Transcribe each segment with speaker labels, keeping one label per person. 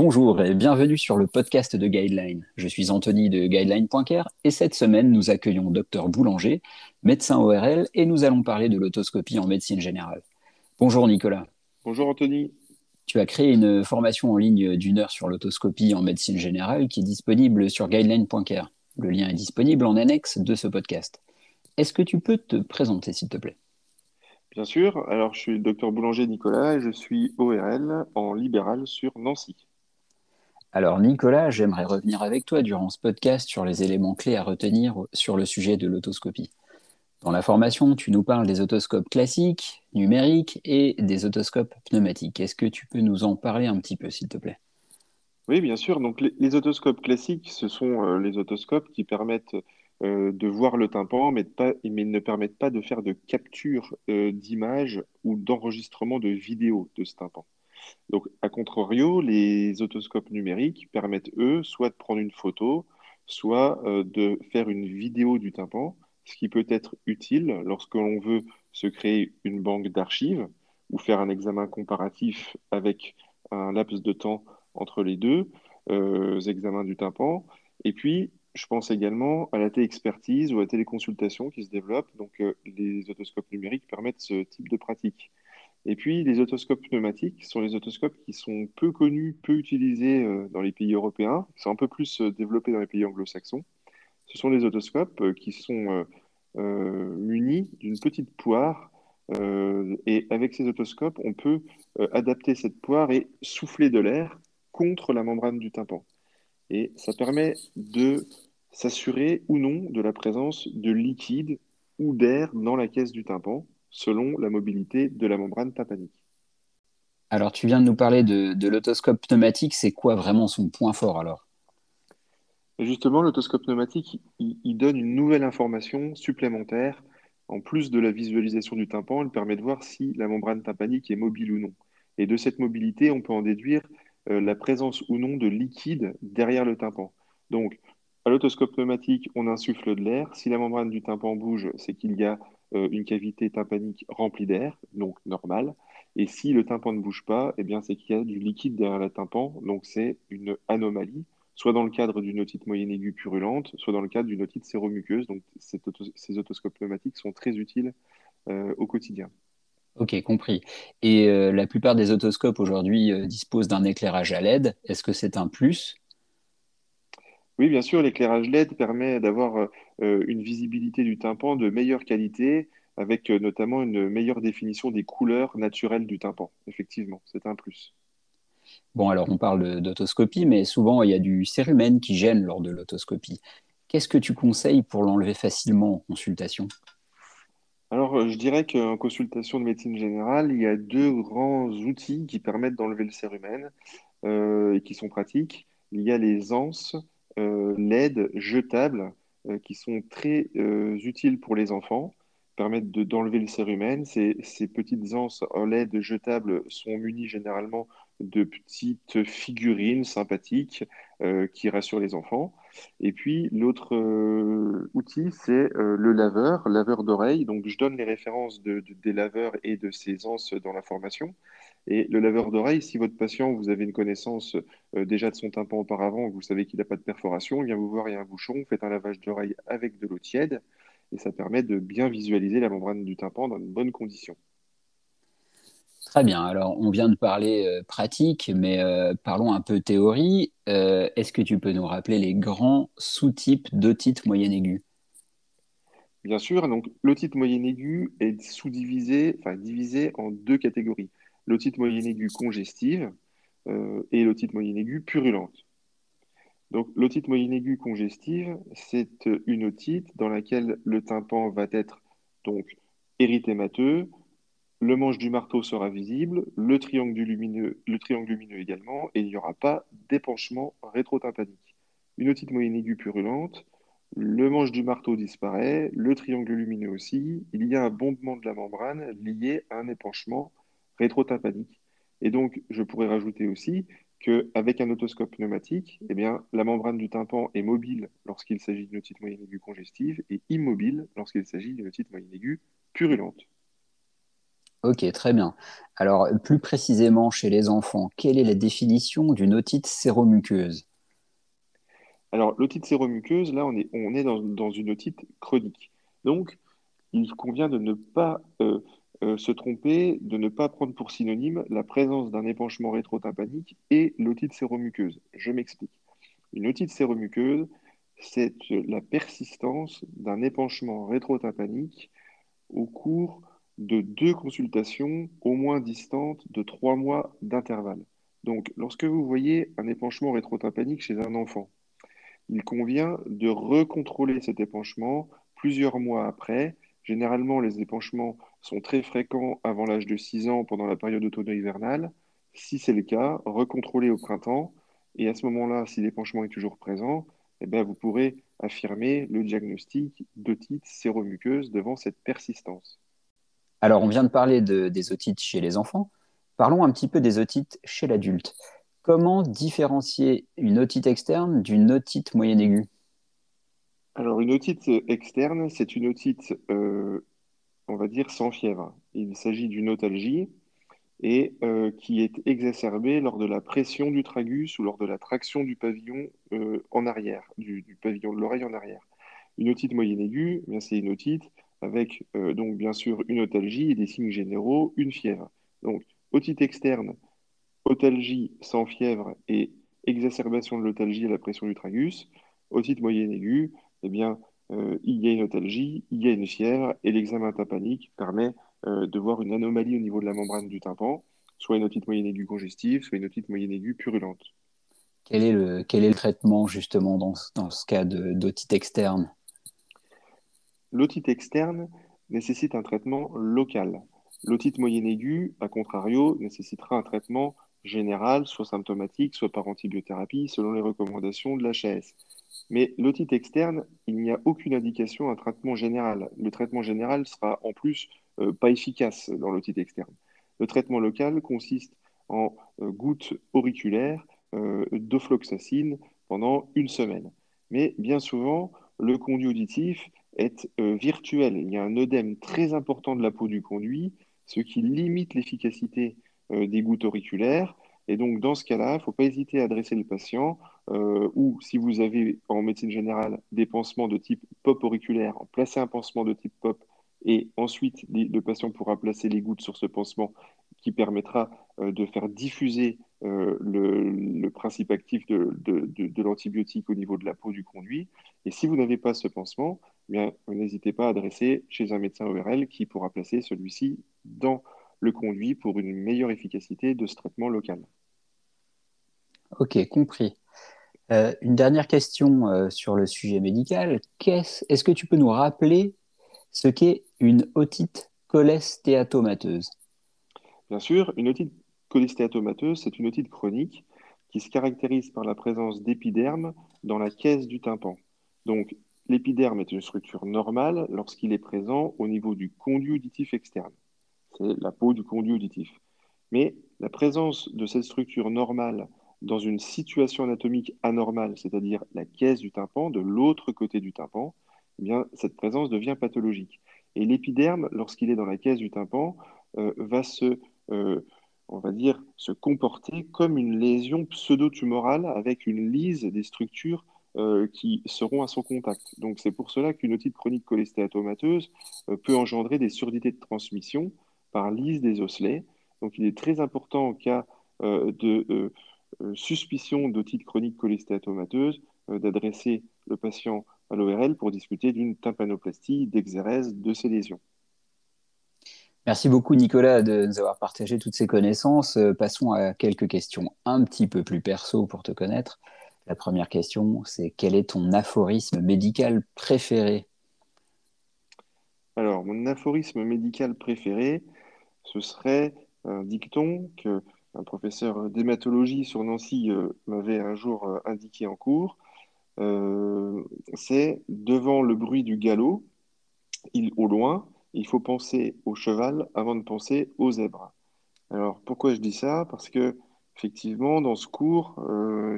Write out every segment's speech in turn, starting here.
Speaker 1: Bonjour et bienvenue sur le podcast de Guideline. Je suis Anthony de Guideline.care et cette semaine nous accueillons Dr Boulanger, médecin ORL, et nous allons parler de l'autoscopie en médecine générale. Bonjour Nicolas.
Speaker 2: Bonjour Anthony.
Speaker 1: Tu as créé une formation en ligne d'une heure sur l'autoscopie en médecine générale qui est disponible sur guideline.care. Le lien est disponible en annexe de ce podcast. Est-ce que tu peux te présenter s'il te plaît?
Speaker 2: Bien sûr. Alors, je suis docteur Boulanger Nicolas et je suis ORL en libéral sur Nancy.
Speaker 1: Alors Nicolas, j'aimerais revenir avec toi durant ce podcast sur les éléments clés à retenir sur le sujet de l'autoscopie. Dans la formation, tu nous parles des otoscopes classiques, numériques et des otoscopes pneumatiques. Est-ce que tu peux nous en parler un petit peu, s'il te plaît?
Speaker 2: Oui, bien sûr. Donc les, otoscopes classiques, ce sont euh, les otoscopes qui permettent euh, de voir le tympan, mais, ne permettent pas de faire de capture euh, d'image ou d'enregistrement de vidéo de ce tympan. Donc, à contrario, les otoscopes numériques permettent, eux, soit de prendre une photo, soit euh, de faire une vidéo du tympan, ce qui peut être utile lorsque l'on veut se créer une banque d'archives ou faire un examen comparatif avec un laps de temps entre les deux euh, examens du tympan. Et puis, je pense également à la téléexpertise ou à la téléconsultation qui se développe. Donc, euh, les otoscopes numériques permettent ce type de pratique. Et puis, les otoscopes pneumatiques sont les otoscopes qui sont peu connus, peu utilisés euh, dans les pays européens, qui sont un peu plus euh, développés dans les pays anglo-saxons. Ce sont des otoscopes euh, qui sont munis d'une petite poire. et avec ces otoscopes, on peut adapter cette poire et souffler de l'air contre la membrane du tympan. Et ça permet de s'assurer ou non de la présence de liquide ou d'air dans la caisse du tympan selon la mobilité de la membrane tympanique.
Speaker 1: Alors, tu viens de nous parler de, l'autoscope pneumatique. C'est quoi vraiment son point fort alors?
Speaker 2: Justement, l'autoscope pneumatique, il, donne une nouvelle information supplémentaire. En plus de la visualisation du tympan, il permet de voir si la membrane tympanique est mobile ou non. Et de cette mobilité, on peut en déduire euh, la présence ou non de liquide derrière le tympan. Donc, à l'autoscope pneumatique, on insuffle de l'air. Si la membrane du tympan bouge, c'est qu'il y a euh, une cavité tympanique remplie d'air, donc normale. Et si le tympan ne bouge pas, eh bien, c'est qu'il y a du liquide derrière le tympan, donc c'est une anomalie, soit dans le cadre d'une otite moyenne aiguë purulente, soit dans le cadre d'une otite séromuqueuse. Donc ces otoscopes pneumatiques sont très utiles euh, au quotidien.
Speaker 1: Ok, compris. Et euh, la plupart des otoscopes aujourd'hui disposent d'un éclairage à LED. Est-ce que c'est un plus?
Speaker 2: Oui, bien sûr, l'éclairage LED permet d'avoir euh, une visibilité du tympan de meilleure qualité, avec euh, notamment une meilleure définition des couleurs naturelles du tympan. Effectivement, c'est un plus.
Speaker 1: Bon, alors on parle d'autoscopie, mais souvent il y a du cérumen qui gêne lors de l'autoscopie. Qu'est-ce que tu conseilles pour l'enlever facilement en consultation?
Speaker 2: Alors, euh, je dirais qu'en consultation de médecine générale, il y a deux grands outils qui permettent d'enlever le cérumen et qui sont pratiques. Il y a les anses LED jetables euh, qui sont très euh, utiles pour les enfants, permettent d'enlever le cérumen. Ces, ces petites anses en LED jetables sont munies généralement de petites figurines sympathiques qui rassurent les enfants. Et puis l'autre outil, c'est le laveur, laveur d'oreille. Donc je donne les références des laveurs et de ces anses dans la formation. Et le laveur d'oreille, si votre patient, vous avez une connaissance euh, déjà de son tympan auparavant, vous savez qu'il n'a pas de perforation, il vient vous voir, il y a un bouchon, vous faites un lavage d'oreille avec de l'eau tiède, et ça permet de bien visualiser la membrane du tympan dans de bonnes conditions.
Speaker 1: Très bien. Alors, on vient de parler euh, pratique, mais euh, parlons un peu théorie. Est-ce que tu peux nous rappeler les grands sous-types d'otite moyenne aiguë?
Speaker 2: Bien sûr. Donc, l'otite moyenne aiguë est sous-divisée, enfin divisée en deux catégories l'otite moyenne aiguë congestive euh, et l'otite moyenne aiguë purulente. Donc, l'otite moyenne aiguë congestive, c'est une otite dans laquelle le tympan va être donc érythémateux, le manche du marteau sera visible, le triangle lumineux, également, et il n'y aura pas d'épanchement rétrotympanique. Une otite moyenne aiguë purulente, le manche du marteau disparaît, le triangle lumineux aussi, il y a un bombement de la membrane lié à un épanchement rétrotympanique. Et donc, je pourrais rajouter aussi qu'avec un otoscope pneumatique, eh bien, la membrane du tympan est mobile lorsqu'il s'agit d'une otite moyenne aiguë congestive et immobile lorsqu'il s'agit d'une otite moyenne aiguë purulente.
Speaker 1: Ok, très bien. Alors, plus précisément chez les enfants, quelle est la définition d'une otite séromuqueuse?
Speaker 2: Alors, l'otite séromuqueuse, là, on est, on est dans, dans une otite chronique. Donc, il convient de ne pas euh, euh, se tromper, de ne pas prendre pour synonyme la présence d'un épanchement rétrotympanique et l'otite séromuqueuse. Je m'explique. Une otite séromuqueuse, c'est la persistance d'un épanchement rétrotympanique au cours de deux consultations au moins distantes de trois mois d'intervalle. Donc, lorsque vous voyez un épanchement rétrotympanique chez un enfant, il convient de recontrôler cet épanchement plusieurs mois après. Généralement, les épanchements sont très fréquents avant l'âge de 6 ans pendant la période automno-hivernale. Si c'est le cas, recontrôler au printemps. Et à ce moment-là, si l'épanchement est toujours présent, eh bien, vous pourrez affirmer le diagnostic d'otite séromuqueuse devant cette persistance.
Speaker 1: Alors, on vient de parler de- des otites chez les enfants. Parlons un petit peu des otites chez l'adulte. Comment différencier une otite externe d'une otite moyenne aiguë?
Speaker 2: Alors, une otite externe, c'est une otite, euh, on va dire, sans fièvre. Il s'agit d'une otalgie et euh, qui est exacerbée lors de la pression du tragus ou lors de la traction du pavillon euh, en arrière, du, pavillon de l'oreille en arrière. Une otite moyenne aiguë, eh c'est une otite avec donc bien sûr une otalgie et des signes généraux, une fièvre. Donc, otite externe, otalgie sans fièvre et exacerbation de l'otalgie à la pression du tragus. Otite moyenne aiguë, eh bien, euh, il y a une otalgie, il y a une fièvre et l'examen tympanique permet euh, de voir une anomalie au niveau de la membrane du tympan, soit une otite moyenne aiguë congestive, soit une otite moyenne aiguë purulente.
Speaker 1: Quel est le, quel est le traitement justement dans, ce- dans ce cas d'otite externe?
Speaker 2: L'otite externe nécessite un traitement local. L'otite moyenne aiguë, à contrario, nécessitera un traitement général, soit symptomatique, soit par antibiothérapie, selon les recommandations de l'HAS. Mais l'otite externe, il n'y a aucune indication à un traitement général. Le traitement général sera en plus euh, pas efficace dans l'otite externe. Le traitement local consiste en euh, gouttes auriculaires euh, d'ofloxacine pendant une semaine. Mais bien souvent, le conduit auditif est euh, virtuel. Il y a un œdème très important de la peau du conduit, ce qui limite l'efficacité des gouttes auriculaires. Et donc, dans ce cas-là, il ne faut pas hésiter à adresser le patient euh, ou si vous avez en médecine générale des pansements de type pop auriculaire, placer un pansement de type pop et ensuite le patient pourra placer les gouttes sur ce pansement qui permettra euh, de faire diffuser euh, le, principe actif de, l'antibiotique au niveau de la peau du conduit. Et si vous n'avez pas ce pansement, eh n'hésitez pas à adresser chez un médecin ORL qui pourra placer celui-ci dans le conduit pour une meilleure efficacité de ce traitement local.
Speaker 1: Ok, compris. Euh, une dernière question euh, sur le sujet médical. Est-ce est que tu peux nous rappeler ce qu'est une otite cholestéatomateuse?
Speaker 2: Bien sûr, une otite cholestéatomateuse, c'est une otite chronique qui se caractérise par la présence d'épiderme dans la caisse du tympan. Donc, l'épiderme est une structure normale lorsqu'il est présent au niveau du conduit auditif externe. C'est la peau du conduit auditif. Mais la présence de cette structure normale dans une situation anatomique anormale, c'est-à-dire la caisse du tympan, de l'autre côté du tympan, eh bien, cette présence devient pathologique. Et l'épiderme, lorsqu'il est dans la caisse du tympan, euh, va se, euh, on va dire, se comporter comme une lésion pseudo-tumorale avec une lise des structures euh, qui seront à son contact. Donc c'est pour cela qu'une otite chronique cholestéatomateuse peut engendrer des surdités de transmission par lise des osselets. Donc il est très important en cas de suspicion d'otite chronique cholestéatomateuse euh, d'adresser le patient à l'ORL pour discuter d'une tympanoplastie, d'exérèse de ces lésions.
Speaker 1: Merci beaucoup Nicolas de nous avoir partagé toutes ces connaissances. Euh, passons à quelques questions un petit peu plus perso pour te connaître. La première question, c'est quel est ton aphorisme médical préféré?
Speaker 2: Alors, mon aphorisme médical préféré, ce serait un dicton que un professeur d'hématologie sur Nancy euh, m'avait un jour euh, indiqué en cours. Euh, c'est devant le bruit du galop, il, au loin, il faut penser au cheval avant de penser au zèbre. Alors, pourquoi je dis ça? Parce que, effectivement, dans ce cours,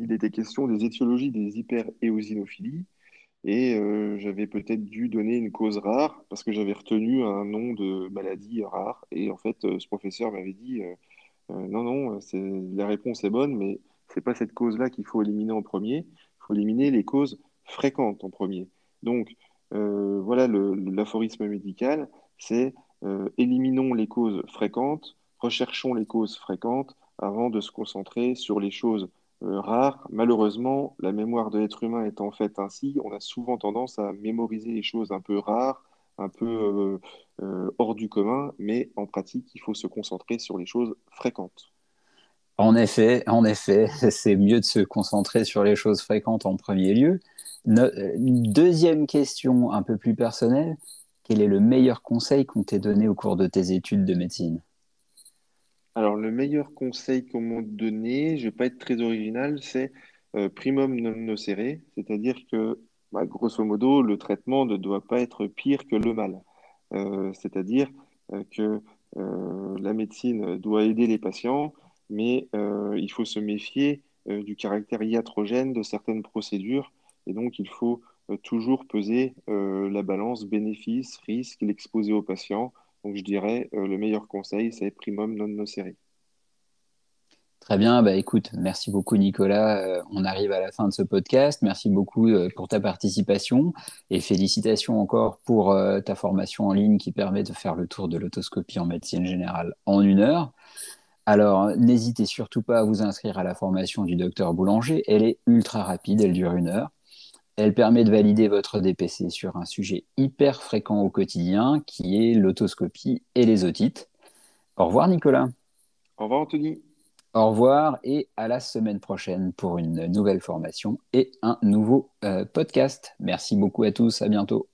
Speaker 2: il était question des étiologies des hyperéosinophilies. et j'avais peut-être dû donner une cause rare parce que j'avais retenu un nom de maladie rare. Et en fait, ce professeur m'avait dit non, non, c'est, la réponse est bonne, mais c'est pas cette cause-là qu'il faut éliminer en premier. Il faut éliminer les causes fréquentes en premier. Donc, euh, voilà l'aphorisme médical, c'est euh, éliminons les causes fréquentes, recherchons les causes fréquentes avant de se concentrer sur les choses euh, rares. Malheureusement, la mémoire de l'être humain étant faite ainsi, on a souvent tendance à mémoriser les choses un peu rares, un peu euh, hors du commun, mais en pratique, il faut se concentrer sur les choses fréquentes.
Speaker 1: En effet, en effet, c'est mieux de se concentrer sur les choses fréquentes en premier lieu. Une deuxième question un peu plus personnelle, quel est le meilleur conseil qu'on t'ait donné au cours de tes études de médecine?
Speaker 2: Alors, le meilleur conseil qu'on m'a donné, je vais pas être très original, c'est euh, primum non nocere, c'est-à-dire que, bah, grosso modo, le traitement ne doit pas être pire que le mal. Euh, c'est-à-dire euh, que euh, la médecine doit aider les patients, mais il faut se méfier du caractère iatrogène de certaines procédures, et donc il faut toujours peser la balance bénéfice, risque, l'exposer au patient. Donc je dirais, le meilleur conseil, c'est primum non nocere.
Speaker 1: Très bien, bah écoute, merci beaucoup Nicolas. Euh, on arrive à la fin de ce podcast. Merci beaucoup euh, pour ta participation et félicitations encore pour euh, ta formation en ligne qui permet de faire le tour de l'autoscopie en médecine générale en une heure. Alors, n'hésitez surtout pas à vous inscrire à la formation du docteur Boulanger. Elle est ultra rapide, elle dure une heure. Elle permet de valider votre DPC sur un sujet hyper fréquent au quotidien qui est l'autoscopie et les otites. Au revoir Nicolas.
Speaker 2: Au revoir, Anthony.
Speaker 1: Au revoir et à la semaine prochaine pour une nouvelle formation et un nouveau euh, podcast. Merci beaucoup à tous, à bientôt.